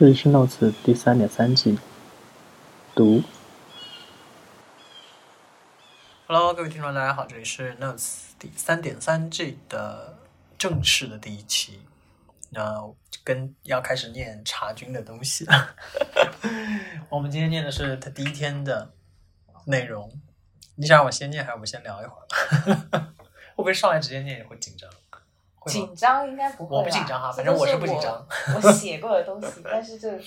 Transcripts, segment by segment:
这里是 Notes 第三点三季，读。Hello，各位听众，大家好，这里是 Notes 第三点三季的正式的第一期。那跟要开始念查君的东西了。我们今天念的是他第一天的内容。你想让我先念，还是我们先聊一会儿？会不会上来直接念也会紧张？紧张应该不会吧，我不紧张哈反正我是不紧张我。我写过的东西，但是这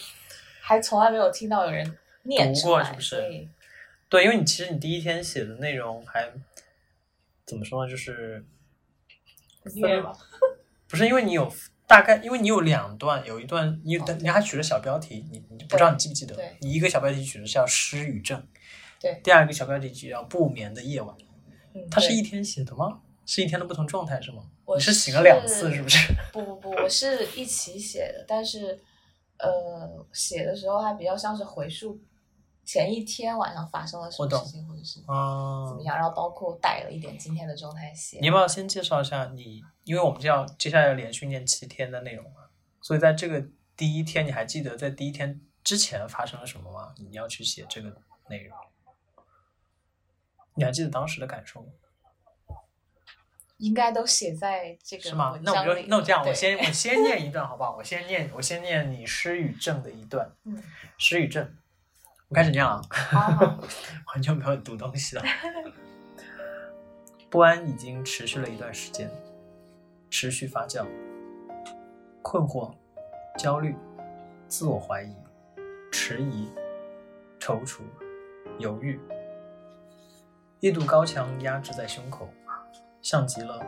还从来没有听到有人念出来，过是不是对，因为你其实你第一天写的内容还怎么说呢？就是。不是因为你有大概，因为你有两段，有一段你你还取了小标题，你你不知道你记不记得？你一个小标题取的是叫失语症，对第二个小标题就叫不眠的夜晚。它是一天写的吗？是一天的不同状态是吗？我你是醒了两次是是不是？不不不，我是一起写的，但是呃，写的时候还比较像是回溯前一天晚上发生了什么事情，或者是啊怎么样，然后包括带了一点今天的状态写你。要不要先介绍一下你？因为我们就要接下来要连续念七天的内容嘛，所以在这个第一天，你还记得在第一天之前发生了什么吗？你要去写这个内容，你还记得当时的感受吗？应该都写在这个是吗？那我就那我这样，我先我先念一段好不好？我先念我先念你失语症的一段，嗯，失语症，我开始念了啊。好好，很久没有读东西了。不安已经持续了一段时间，持续发酵，困惑、焦虑、自我怀疑、迟疑、踌躇、犹豫，一堵高墙压制在胸口，像极了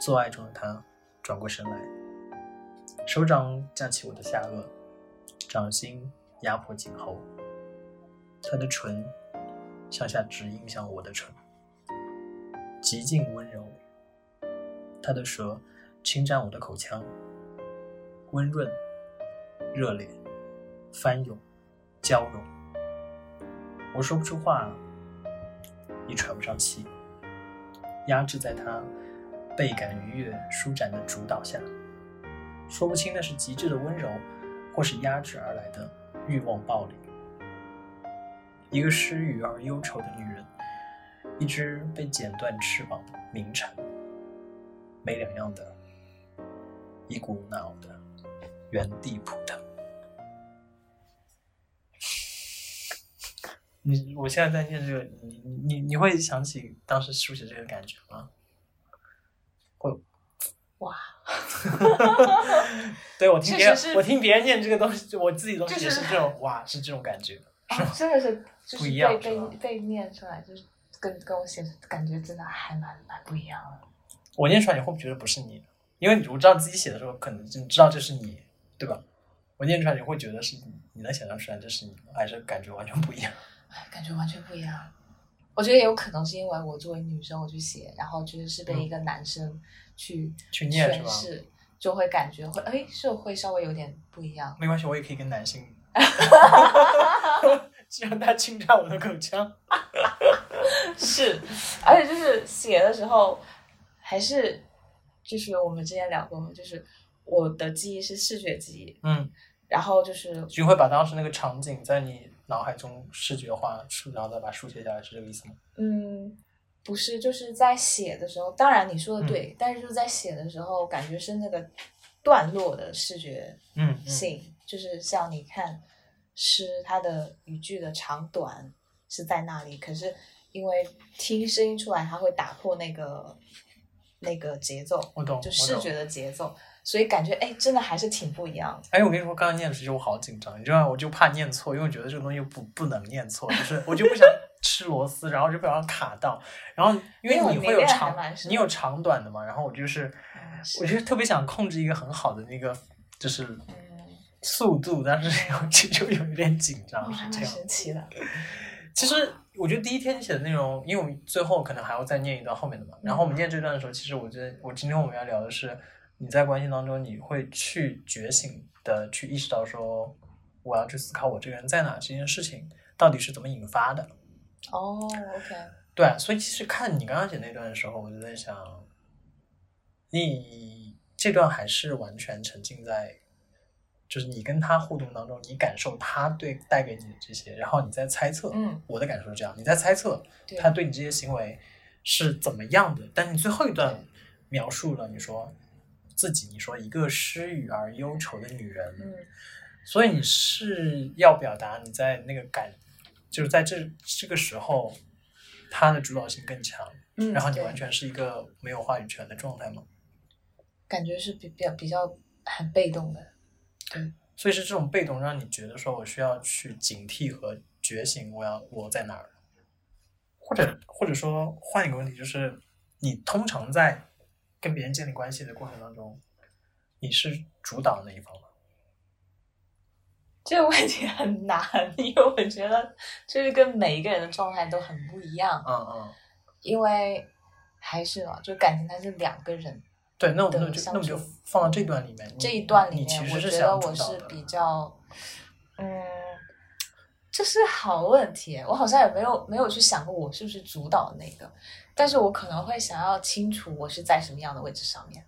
做爱中的他转过身来，手掌架起我的下颚，掌心压迫颈后。他的唇向下直印向我的唇，极尽温柔。他的舌侵占我的口腔，温润、热烈、翻涌、交融。我说不出话，也喘不上气，压制在他倍感愉悦、舒展的主导下，说不清那是极致的温柔，或是压制而来的欲望暴力。一个失语而忧愁的女人，一只被剪断翅膀的鸣蝉，没两样的，一股脑的原地扑你，我现在在念这个，你你你你会想起当时书写这个感觉吗？会。哇，对我听别人我听别人念这个东西，我自己东西也是是这种哇，是这种感觉。啊真的是是不一样被被被念出来，就是跟跟我写的感觉真的还蛮蛮不一样的。我念出来你会不会觉得不是你？因为我知道自己写的时候，可能就知道这是你，对吧？我念出来你会觉得是你，你能想象出来这是你？还是感觉完全不一样？哎，感觉完全不一样。我觉得也有可能是因为我作为女生我去写，然后觉得是被一个男生去嗯去念是吧诠释，就会感觉会哎是会稍微有点不一样。没关系，我也可以跟男性 既然他侵占我的口腔，是，而且就是写的时候，还是就是我们之前聊过，就是我的记忆是视觉记忆，嗯，然后就是你会把当时那个场景在你脑海中视觉化出，然后再把书写下来，是这个意思吗？嗯，不是，就是在写的时候，当然你说的对，嗯。但是就是在写的时候，感觉是那个段落的视觉嗯嗯。性，就是像你看诗，它的语句的长短是在那里，可是因为听声音出来，它会打破那个那个节奏，我懂，我懂。就视觉的节奏，所以感觉哎，真的还是挺不一样的。哎，我跟你说，刚刚念的时候我好紧张，你知道吗，我就怕念错，因为我觉得这个东西不不能念错，就是我就不想 吃螺丝，然后就不想卡到，然后因为你会有长你有长短的嘛，然后我就是，我就是特别想控制一个很好的那个就是嗯，速度，但是又 就就有一点紧张，是这样。神奇的。其实我觉得第一天写的内容，因为我们最后可能还要再念一段后面的嘛。然后我们念这段的时候，其实我觉得我今天我们要聊的是你在关系当中，你会去觉醒的去意识到说，我要去思考我这个人在哪这件事情到底是怎么引发的。哦，OK，对，所以其实看你刚刚写那段的时候，我就在想，你这段还是完全沉浸在就是你跟他互动当中，你感受他对带给你的这些，然后你在猜测。嗯，我的感受是这样，你在猜测对他对你这些行为是怎么样的，但你最后一段描述了你说自己，你说一个失语而忧愁的女人，嗯所以你是要表达你在那个感，就是在这这个时候，他的主导性更强，嗯，然后你完全是一个没有话语权的状态吗？感觉是比比较比较很被动的。对所以是这种被动让你觉得说我需要去警惕和觉醒，我要我在哪儿，或者或者说换一个问题，就是你通常在跟别人建立关系的过程当中，你是主导那一方吗？这个问题很难，因为我觉得就是跟每一个人的状态都很不一样，嗯嗯，因为还是啊，就感情它是两个人。对，那我们就那我们就放到这段里面，这一段里面，我实是觉得我是比较，嗯，这是好问题。我好像也没有没有去想过我是不是主导那个，但是我可能会想要清楚我是在什么样的位置上面。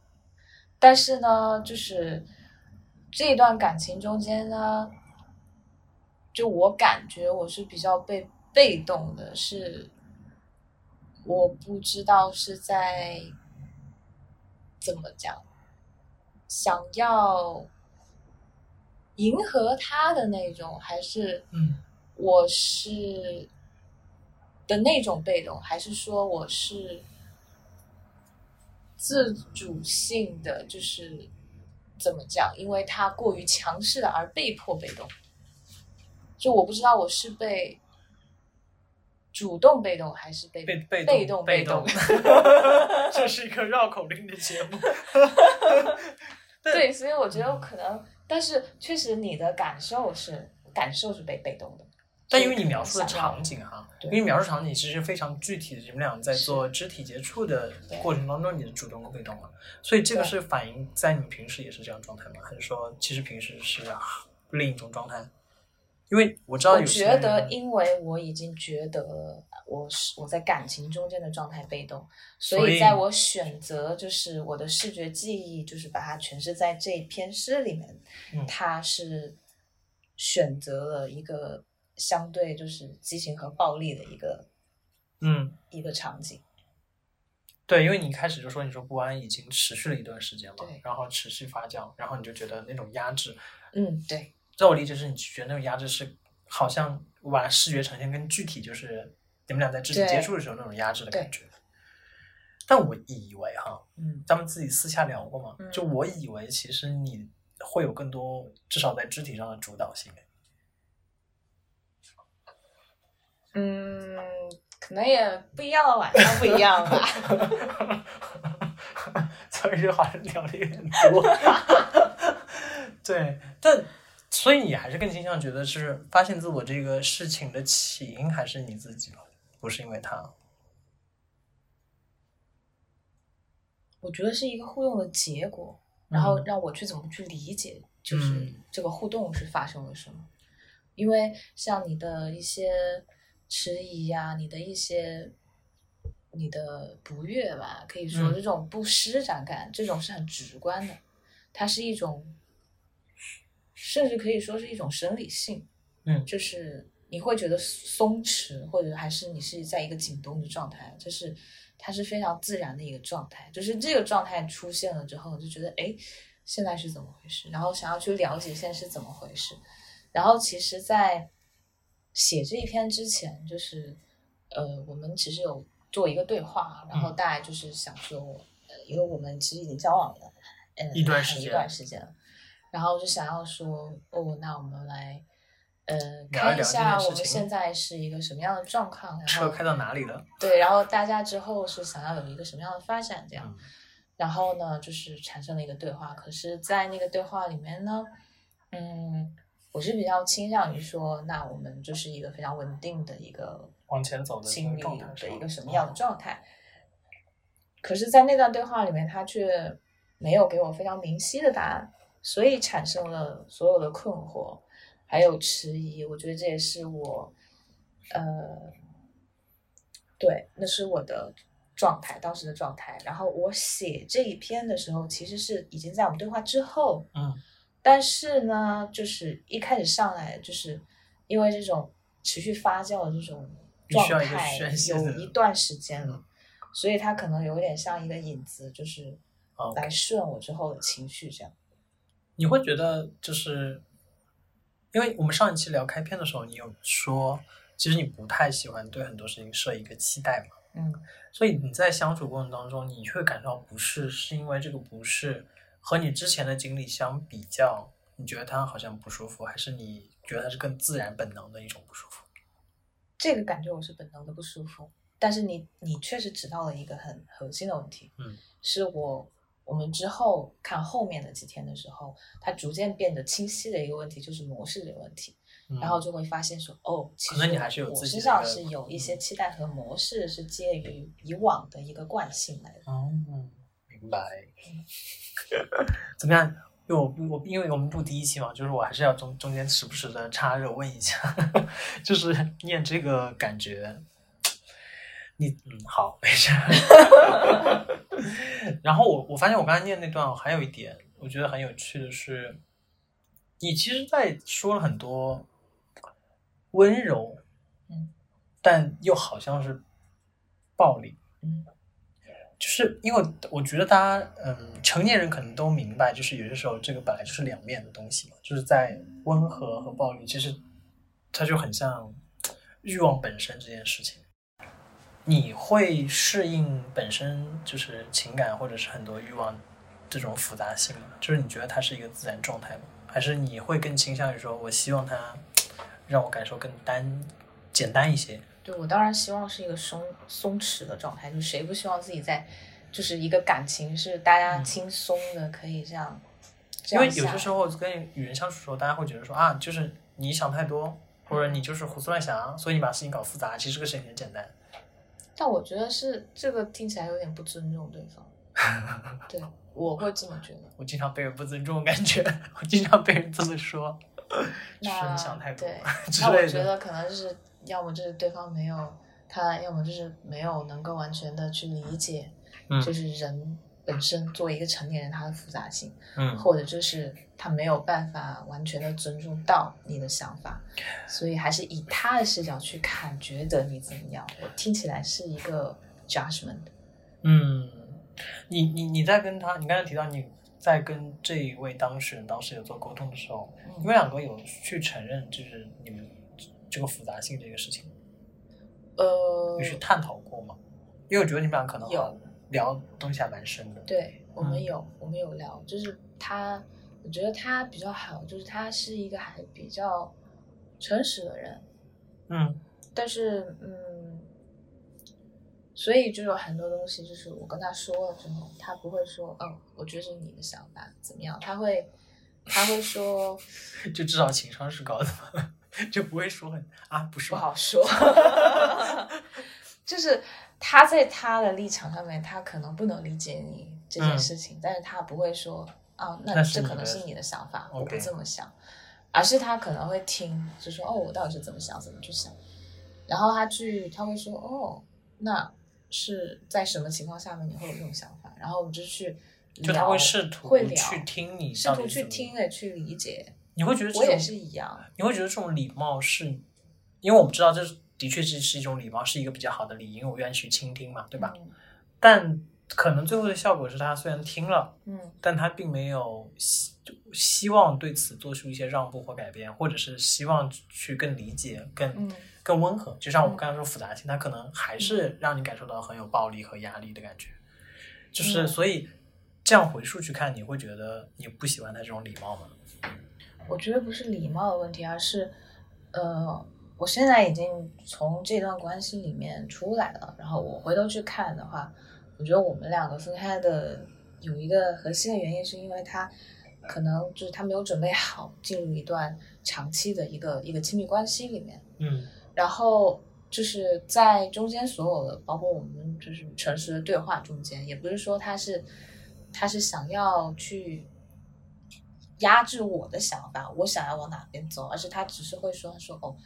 但是呢，就是这一段感情中间呢，就我感觉我是比较被被动的，是我不知道是在怎么讲，想要迎合他的那种，还是嗯我是的那种被动，还是说我是自主性的，就是怎么讲？因为他过于强势了而被迫被动。就我不知道我是被主动被动还是被被被被动被动，这是一个绕口令的节目。对，所以我觉得可能，但是确实你的感受是感受是被被动的，但因为你描述的场景哈，对。因为描述场景其实非常具体的，你们俩在做肢体接触的过程当中，你的主动跟被动嘛，所以这个是反映在你平时也是这样状态吗？还是说其实平时是啊另一种状态？因为我知道我有些觉得，因为我已经觉得我是我在感情中间的状态被动，所所以以在我选择就是我的视觉记忆，就是把它诠释在这篇诗里面，嗯。它是选择了一个相对就是激情和暴力的一个嗯一个场景。对，因为你一开始就说你说不安已经持续了一段时间嘛对，然后持续发酵，然后你就觉得那种压制，嗯，对，在我理解是你觉得那种压制是好像我把视觉呈现跟具体，就是你们俩在肢体接触的时候那种压制的感觉。但我以为哈，嗯咱们自己私下聊过嘛，嗯就我以为其实你会有更多，至少在肢体上的主导性。嗯，可能也不一样的晚上不一样吧。所以就好像聊的有点多。对，但所以你还是更倾向觉得是发现自我这个事情的起因还是你自己吗？不是因为他。我觉得是一个互动的结果，然后嗯让我去怎么去理解，就是嗯这个互动是发生了什么。因为像你的一些迟疑呀、你的一些你的不悦吧，可以说嗯这种不施展感，这种是很直观的，它是一种，甚至可以说是一种生理性，嗯就是你会觉得松弛，或者还是你是在一个紧绷的状态，就是它是非常自然的一个状态。就是这个状态出现了之后，就觉得哎，现在是怎么回事？然后想要去了解现在是怎么回事。然后其实，在写这一篇之前，就是呃，我们其实有做一个对话，然后嗯大概就是想说，呃，因为我们其实已经交往了，嗯，一段时间一段时间了，然后就想要说，哦，那我们来。呃，看一下我们现在是一个什么样的状况，然后车开到哪里了？对，然后大家之后是想要有一个什么样的发展，这样。嗯然后呢，就是产生了一个对话。可是，在那个对话里面呢，嗯，我是比较倾向于说，那我们就是一个非常稳定的一个往前走的心理的一个什么样的状态。可是，在那段对话里面，他却没有给我非常明晰的答案，所以产生了所有的困惑，还有迟疑。我觉得这也是我，呃，对，那是我的状态，当时的状态。然后我写这一篇的时候，其实是已经在我们对话之后，嗯但是呢，就是一开始上来，就是因为这种持续发酵的这种状态有一段时间了嗯，所以它可能有点像一个影子，就是哦来顺我之后的情绪这样。你会觉得就是，因为我们上一期聊开篇的时候，你有说，其实你不太喜欢对很多事情设一个期待嘛，嗯，所以你在相处过程当中，你会感到不适，是因为这个不适和你之前的经历相比较，你觉得它好像不舒服，还是你觉得它是更自然本能的一种不舒服？这个感觉我是本能的不舒服，但是你你确实指到了一个很核心的问题，嗯，是我我们之后看后面的几天的时候，它逐渐变得清晰的一个问题，就是模式这个问题，嗯然后就会发现说，哦，其实你还是有我身上是有一些期待和模式是介于以往的一个惯性来的。哦，明白。怎么样？因为我不我因为我们录第一期嘛，就是我还是要中中间时不时的插热问一下，就是念这个感觉，你嗯好没事。然后我我发现我刚才念那段还有一点我觉得很有趣的是，你其实在说了很多温柔，嗯，但又好像是暴力，嗯就是因为我觉得大家，嗯，成年人可能都明白，就是有些时候这个本来就是两面的东西嘛，就是在温和和暴力，其实它就很像欲望本身这件事情。你会适应本身就是情感或者是很多欲望这种复杂性吗？就是你觉得它是一个自然状态吗？还是你会更倾向于说，我希望它让我感受更单简单一些？对我当然希望是一个松松弛的状态，就谁不希望自己在就是一个感情是大家嗯轻松的，可以这样。这因为有些时候跟与人相处的时候，大家会觉得说啊，就是你想太多，或者你就是胡思乱想，所以你把事情搞复杂。其实这个事情很简单。但我觉得是这个听起来有点不尊重对方，对我会这么觉得。我经常被人不尊重，感觉我经常被人这么说，就是那你想太多对，之那我。觉得可能是要么就是对方没有他，要么就是没有能够完全的去理解，嗯就是人本身作为一个成年人他的复杂性，嗯或者就是他没有办法完全的尊重到你的想法，所以还是以他的视角去看，觉得你怎么样？我听起来是一个 judgment。嗯，你你你在跟他，你刚才提到你在跟这一位当事人当时有做沟通的时候，你们两个有去承认就是你们这个复杂性这个事情，呃有，去探讨过吗？因为我觉得你们俩可能有聊东西还蛮深的。对我们嗯。有，我们有聊，就是他，我觉得他比较好，就是他是一个还比较诚实的人，嗯。但是嗯，所以就有很多东西，就是我跟他说了之后，他不会说，哦，我觉得你的想法怎么样，他会他会说 就至少情商是高的嘛，就不会说很啊不是不好说，就是他在他的立场上面，他可能不能理解你这件事情，但是他不会说啊，那这可能是你的想法，我不这么想，而是他可能会听，就说哦，我到底是怎么想，怎么去想，然后他去他会说哦，那是在什么情况下面你会有这种想法，然后我们就去就他聊会试图去听你试图去听的去理解，你会觉得这我也种是一样，你会觉得这种礼貌是，因为我们知道这的确是是一种礼貌，是一个比较好的礼仪，因为我愿意去倾听嘛，对吧？嗯但可能最后的效果是他虽然听了，嗯但他并没有希希望对此做出一些让步或改变，或者是希望去更理解、更、嗯更温和。就像我刚才说复杂性，他可能还是让你感受到很有暴力和压力的感觉。就是嗯所以这样回溯去看，你会觉得你不喜欢他这种礼貌吗？我觉得不是礼貌的问题，而是，呃，我现在已经从这段关系里面出来了，然后我回头去看的话，我觉得我们两个分开的有一个核心的原因，是因为他可能就是他没有准备好进入一段长期的一个一个亲密关系里面，嗯。然后就是在中间所有的，包括我们就是诚实的对话中间，也不是说他是他是想要去压制我的想法，我想要往哪边走，而是他只是会说，他说哦，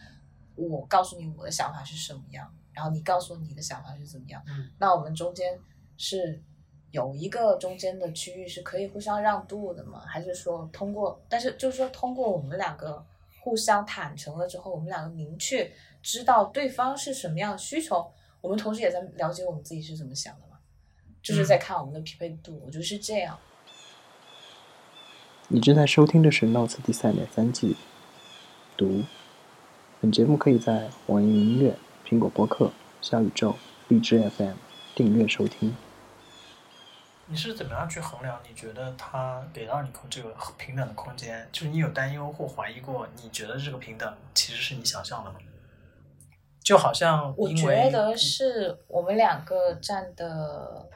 我告诉你我的想法是什么样，然后你告诉我你的想法是怎么样，嗯那我们中间是有一个中间的区域是可以互相让渡的吗？还是说通过？但是就是说通过我们两个互相坦诚了之后，我们两个明确知道对方是什么样的需求，我们同时也在了解我们自己是怎么想的嘛，就是在看我们的匹配度。我觉得是这样。你正在收听的是《Notes》第三点三季读。本节目可以在网易云音乐、苹果播客、小宇宙、荔枝 FM 订阅收听。你是怎么样去衡量？你觉得他给到你空这个平等的空间，就是你有担忧或怀疑过？你觉得这个平等其实是你想象的吗？就好像我觉得是我们两个站的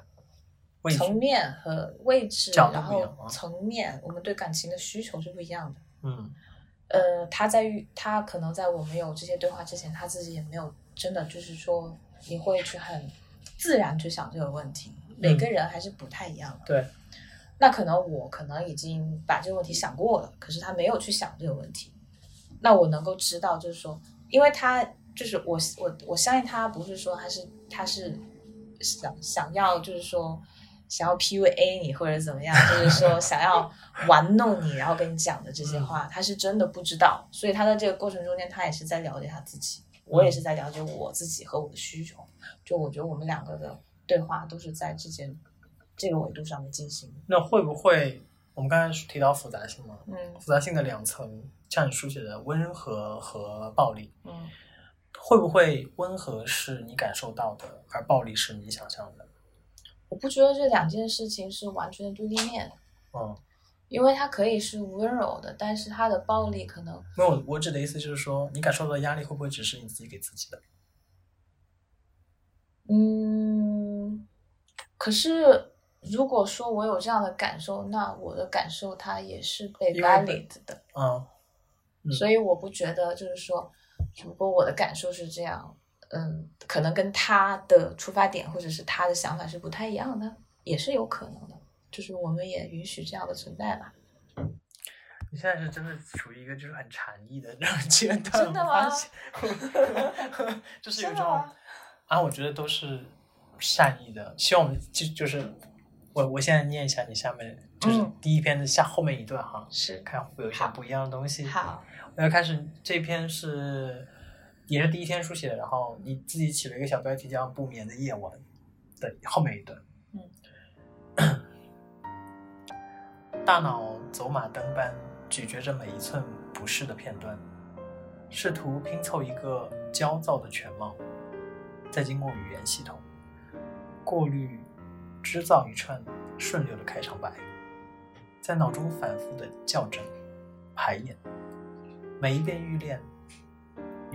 层面和位置，然后层面，我们对感情的需求是不一样的。嗯。呃，他在遇他可能在我们有这些对话之前，他自己也没有真的就是说，你会去很自然去想这个问题。每个人还是不太一样的。对。那可能我可能已经把这个问题想过了，可是他没有去想这个问题。那我能够知道，就是说，因为他就是我我我相信他不是说他是他是想想要就是说。想要 PUA 你或者怎么样，就是说想要玩弄你，然后跟你讲的这些话，他是真的不知道。所以他在这个过程中间，他也是在了解他自己，我也是在了解我自己和我的需求。就我觉得我们两个的对话都是在之间这个维度上面进行。那会不会我们刚才提到复杂性嘛？嗯，复杂性的两层，像你书写的温和和暴力，嗯，会不会温和是你感受到的，而暴力是你想象的？我不觉得这两件事情是完全的对立面，嗯，因为它可以是温柔的，但是它的暴力可能没有。我指的意思就是说，你感受到的压力会不会只是你自己给自己的？嗯，可是如果说我有这样的感受，那我的感受它也是被 valid 的，嗯，所以我不觉得就是说，如果我的感受是这样。嗯，可能跟他的出发点或者是他的想法是不太一样的，也是有可能的。就是我们也允许这样的存在吧。你现在是真的处于一个就是很禅意的这种阶段，真的吗？就是有这种啊，我觉得都是善意的。希望我们就就是我我现在念一下你下面就是第一篇的下后面一段哈，是看会有一些不一样的东西。好，我要开始这篇是。也是第一天书写的，然后你自己起了一个小标题叫“不眠的夜晚”的后面一段。嗯，大脑走马灯般咀嚼着每一寸不适的片段，试图拼凑一个焦躁的全貌，再经过语言系统过滤，织造一串顺溜的开场白，在脑中反复的校正、排演，每一遍欲练。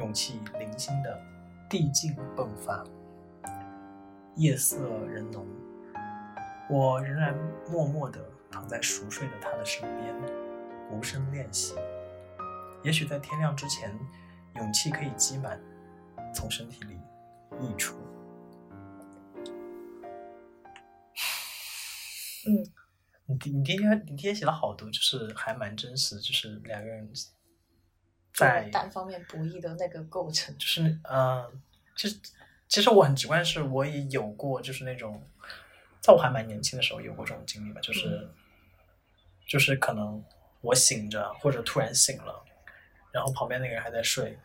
勇气零星的递进迸发，夜色人浓，我仍然默默地躺在熟睡的他的身边，无声练习。也许在天亮之前，勇气可以积满，从身体里溢出。嗯，你你今天你今天写了好多，就是还蛮真实，就是两个人。在单方面博弈的那个构成，就是嗯，其实其实我很直观，是我也有过，就是那种，在我还蛮年轻的时候有过这种经历吧，就是就是可能我醒着或者突然醒了，然后旁边那个人还在睡，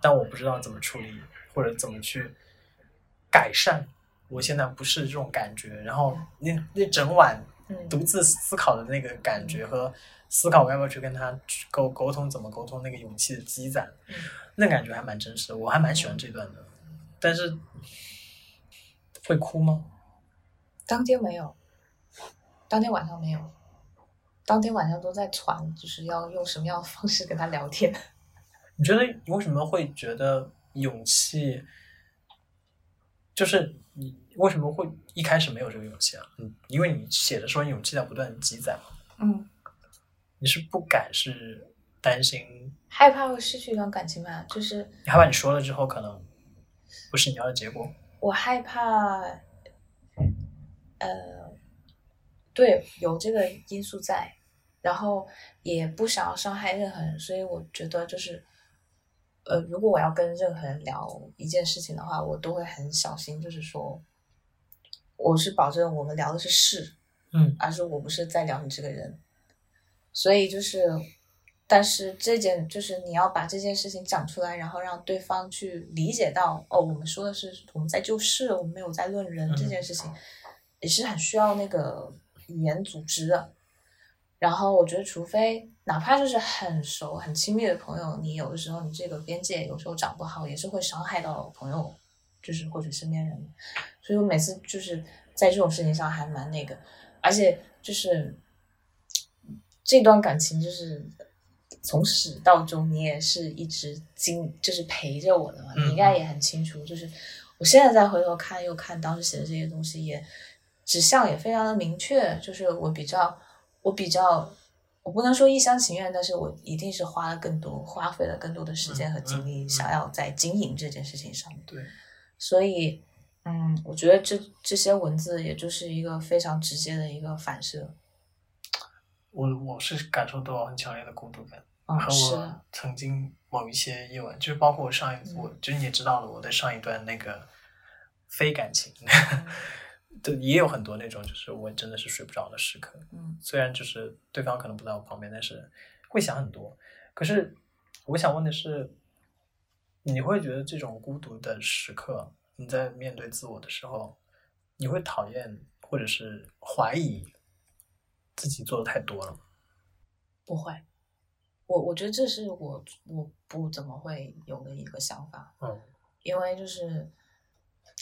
但我不知道怎么处理或者怎么去改善，我现在不是这种感觉，然后那那整晚独自思考的那个感觉和。思考我要不要去跟他沟沟通，怎么沟通？那个勇气的积攒，那感觉还蛮真实的，我还蛮喜欢这段的。但是会哭吗？当天没有，当天晚上没有，当天晚上都在传，就是要用什么样的方式跟他聊天。你觉得你为什么会觉得勇气？就是你为什么会一开始没有这个勇气啊？嗯，因为你写的时候勇气在不断积攒嘛。嗯。你是不敢，是担心，害怕会失去一段感情吧？就是你害怕你说了之后，可能不是你要的结果。我害怕，呃，对，有这个因素在，然后也不想要伤害任何人，所以我觉得就是，呃，如果我要跟任何人聊一件事情的话，我都会很小心，就是说，我是保证我们聊的是事，嗯而是我不是在聊你这个人。所以就是，但是这件就是你要把这件事情讲出来，然后让对方去理解到，哦，我们说的是我们在就事，我们没有在论人、嗯这件事情，也是很需要那个语言组织的。然后我觉得，除非哪怕就是很熟、很亲密的朋友，你有的时候你这个边界有时候长不好，也是会伤害到朋友，就是或者身边人。所以我每次就是在这种事情上还蛮那个，而且就是这段感情就是从始到终，你也是一直经就是陪着我的嘛，嗯你应该也很清楚。就是我现在再回头看，又看当时写的这些东西，也指向也非常的明确，就是我比较我比较。我不能说一厢情愿，但是我一定是花了更多，花费了更多的时间和精力，想要在经营这件事情上面。对，所以，嗯，我觉得这这些文字也就是一个非常直接的一个反射。我我是感受到很强烈的孤独感，嗯，和，我曾经某一些夜晚，就是包括我上一，嗯我就是你也知道了，我的上一段那个非感情，嗯 对，也有很多那种，就是我真的是睡不着的时刻。嗯虽然就是对方可能不在我旁边，但是会想很多。可是我想问的是，你会觉得这种孤独的时刻，你在面对自我的时候，你会讨厌或者是怀疑自己做的太多了吗？不会。我我觉得这是我我不怎么会有的一个想法，嗯因为就是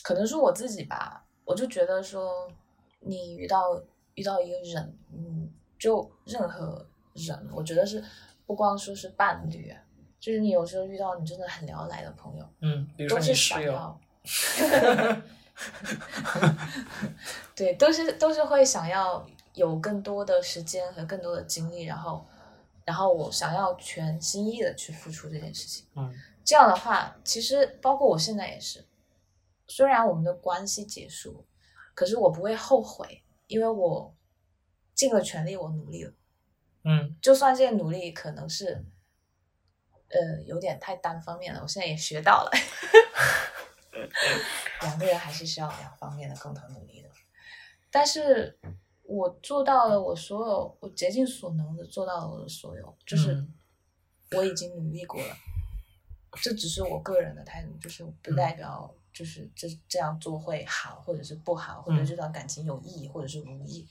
可能是我自己吧，我就觉得说，你遇到遇到一个人，嗯，就任何人，我觉得是不光说是伴侣，啊就是你有时候遇到你真的很聊得来的朋友，嗯，比如说都是你室友，想要，对，都是都是会想要有更多的时间和更多的精力，然后，然后我想要全心意的去付出这件事情。嗯这样的话，其实包括我现在也是，虽然我们的关系结束，可是我不会后悔，因为我尽了全力，我努力了。嗯就算这些努力可能是，呃，有点太单方面了，我现在也学到了，两个人还是需要两方面的共同努力的。但是我做到了我所有，我竭尽所能的做到了我的所有，就是嗯我已经努力过了。这只是我个人的态度，就是不代表就是这这样做会好，或者是不好，或者嗯这段感情有意义，或者是无意。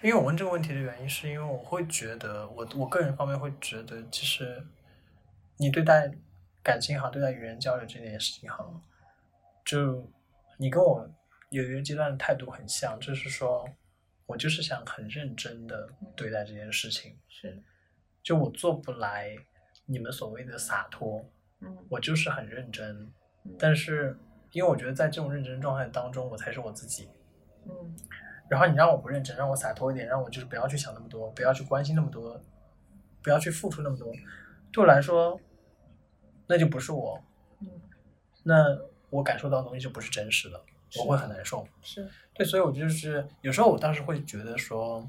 因为我问这个问题的原因，是因为我会觉得，我我个人方面会觉得，其实你对待感情好，对待与人交流这件事情好，就你跟我有一个阶段的态度很像，就是说我就是想很认真的对待这件事情，是，就我做不来你们所谓的洒脱，嗯。我就是很认真嗯，但是因为我觉得在这种认真状态当中，我才是我自己。嗯。然后你让我不认真，让我洒脱一点，让我就是不要去想那么多，不要去关心那么多，不要去付出那么多，对我来说，那就不是我，嗯，那我感受到的东西就不是真实的，我会很难受。是，对，所以我就是有时候我当时会觉得说，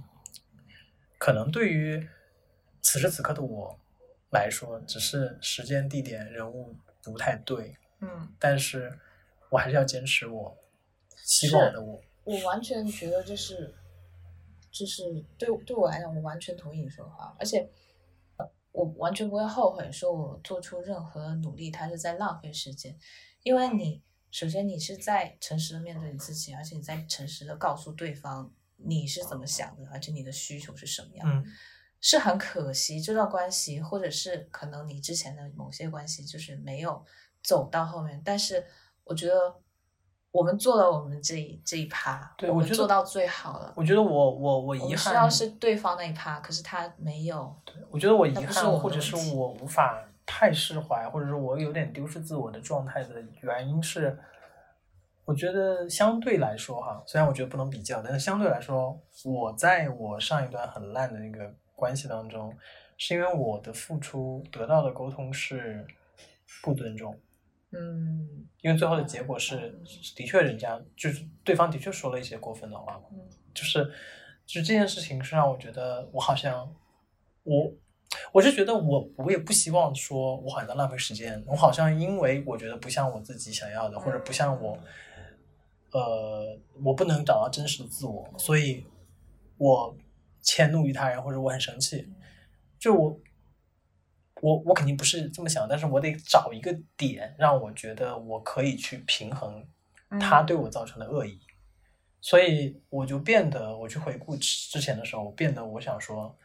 可能对于此时此刻的我来说，只是时间、地点、人物不太对，嗯。但是我还是要坚持我希望的我。我完全觉得就是，就是对对我来讲，我完全同意你说的话，而且我完全不会后悔说我做出任何努力，它是在浪费时间，因为你首先你是在诚实的面对你自己，而且你在诚实的告诉对方你是怎么想的，而且你的需求是什么样。嗯是很可惜这段关系，或者是可能你之前的某些关系就是没有走到后面，但是我觉得我们做了我们这一这一趴，对我觉得们做到最好了。我觉得我我我我遗憾们需要是对方那一趴，可是他没有。对我觉得我遗憾，或者是我无法太释怀，或者是我有点丢失自我的状态的原因是，我觉得相对来说哈，虽然我觉得不能比较，但是相对来说，我在我上一段很烂的那个关系当中，是因为我的付出得到的沟通是不尊重，嗯。因为最后的结果是，的确人家就是对方的确说了一些过分的话嘛。嗯。就是就是这件事情是让我觉得我好像我我是觉得我我也不希望说我好像在浪费时间，我好像因为我觉得不像我自己想要的，或者不像我呃，我不能找到真实的自我，所以我迁怒于他人，或者我很生气，就我我我肯定不是这么想，但是我得找一个点，让我觉得我可以去平衡他对我造成的恶意，所以我就变得，我去回顾之前的时候，我变得我想说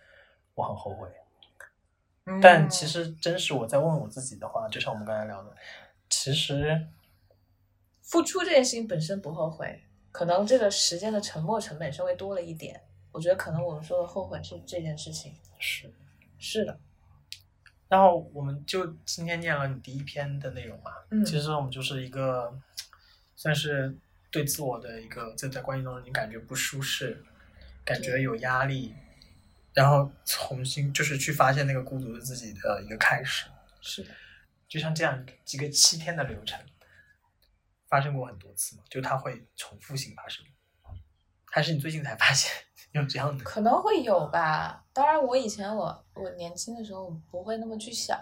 我很后悔，但其实真是我在问我自己的话，就像我们刚才聊的，其实。付出这件事情本身不后悔，可能这个时间的沉没成本稍微多了一点。我觉得可能我们说的后悔是这件事情。是，是的。然后我们就今天念了你第一篇的内容嘛，嗯，其实我们就是一个算是对自我的一个在在关系中你感觉不舒适，感觉有压力，然后重新就是去发现那个孤独的自己的一个开始。是的，就像这样几个七天的流程。发生过很多次嘛？就它会重复性发生，还是你最近才发现有这样的？可能会有吧。当然，我以前我我年轻的时候不会那么去想，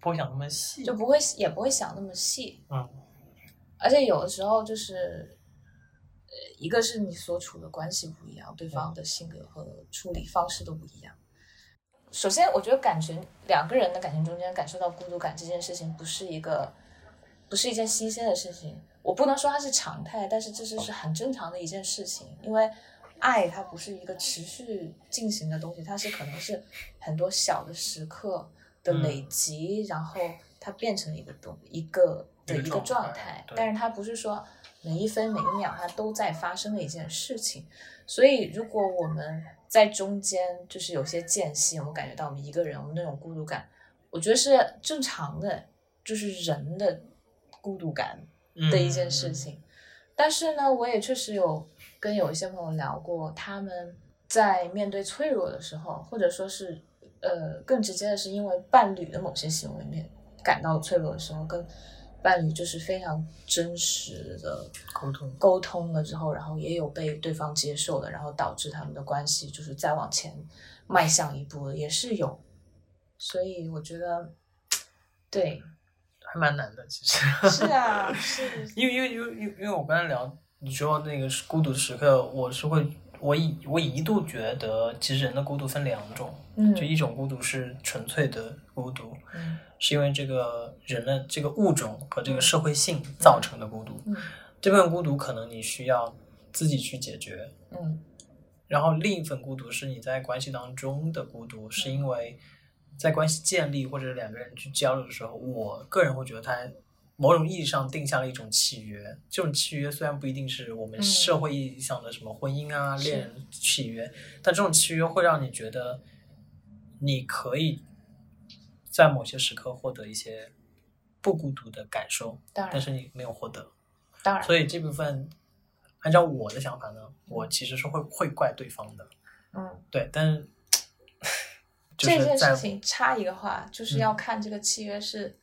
不会想那么细，就不会也不会想那么细。嗯。而且有的时候就是，呃，一个是你所处的关系不一样，对方的性格和处理方式都不一样。首先，我觉得感情两个人的感情中间感受到孤独感这件事情，不是一个不是一件新鲜的事情。我不能说它是常态，但是这是是很正常的一件事情，因为爱它不是一个持续进行的东西，它是可能是很多小的时刻的累积，然后它变成一个东一个的一个状态，但是它不是说每一分每一秒它都在发生的一件事情，所以如果我们在中间就是有些间隙，我们感觉到我们一个人我们那种孤独感，我觉得是正常的，就是人的孤独感。的一件事情，但是呢，我也确实有跟有一些朋友聊过，他们在面对脆弱的时候，或者说是呃更直接的是因为伴侣的某些行为面感到脆弱的时候，跟伴侣就是非常真实的沟通。沟通了之后，然后也有被对方接受的，然后导致他们的关系就是再往前迈向一步的，也是有，所以我觉得对。还蛮难的，其实。是啊，是 因为因为因为因为因为我刚才聊你说那个是孤独的时刻，我是会我一我一度觉得，其实人的孤独分两种，嗯，就一种孤独是纯粹的孤独，嗯，是因为这个人的这个物种和这个社会性造成的孤独，嗯，这份孤独可能你需要自己去解决，嗯，然后另一份孤独是你在关系当中的孤独，是因为。在关系建立或者两个人去交流的时候，我个人会觉得它某种意义上定下了一种契约。这种契约虽然不一定是我们社会意义上的什么婚姻啊、恋人契约，但这种契约会让你觉得你可以在某些时刻获得一些不孤独的感受，但是你没有获得。当然，所以这部分按照我的想法呢，我其实是会会怪对方的。嗯，对，但 是。这件事情插一个话，就是要看这个契约是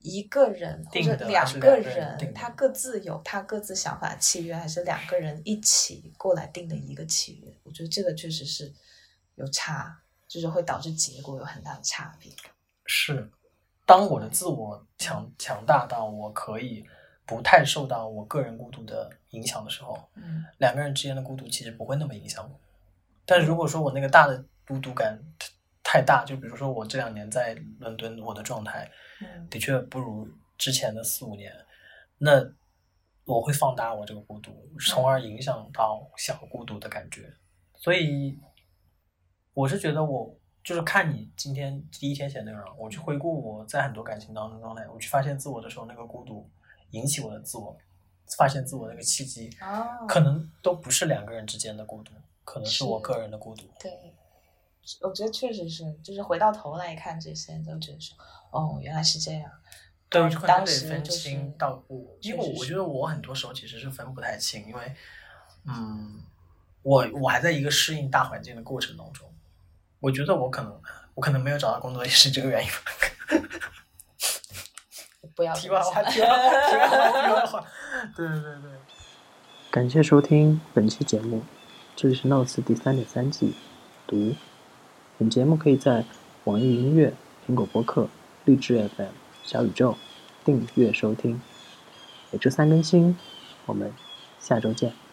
一个人或者两个人，他各自有他各自想法的契约，还是两个人一起过来定的一个契约？我觉得这个确实是有差，就是会导致结果有很大的差别。是，当我的自我强强大到我可以不太受到我个人孤独的影响的时候，嗯，两个人之间的孤独其实不会那么影响我。但如果说我那个大的孤独感，太大，就比如说我这两年在伦敦，我的状态的确不如之前的四五年，那我会放大我这个孤独，从而影响到小孤独的感觉。所以我是觉得，我就是看你今天第一天写内容，我去回顾我在很多感情当中状态，我去发现自我的时候，那个孤独引起我的自我发现自我那个契机，可能都不是两个人之间的孤独，可能是我个人的孤独。对。我觉得确实是，就是回到头来看这些，都觉得说，哦，原来是这样。对，当时分清到我，因为我觉得我很多时候其实是分不太清，因为，嗯，我我还在一个适应大环境的过程当中，我觉得我可能我可能没有找到工作也是这个原因。不要 题外话，题外话，题外话，对对对对。感谢收听本期节目，这里是 Notes 第三点三季读。本节目可以在网易音乐、苹果播客、荔枝 FM、小宇宙订阅收听，每周三更新。我们下周见。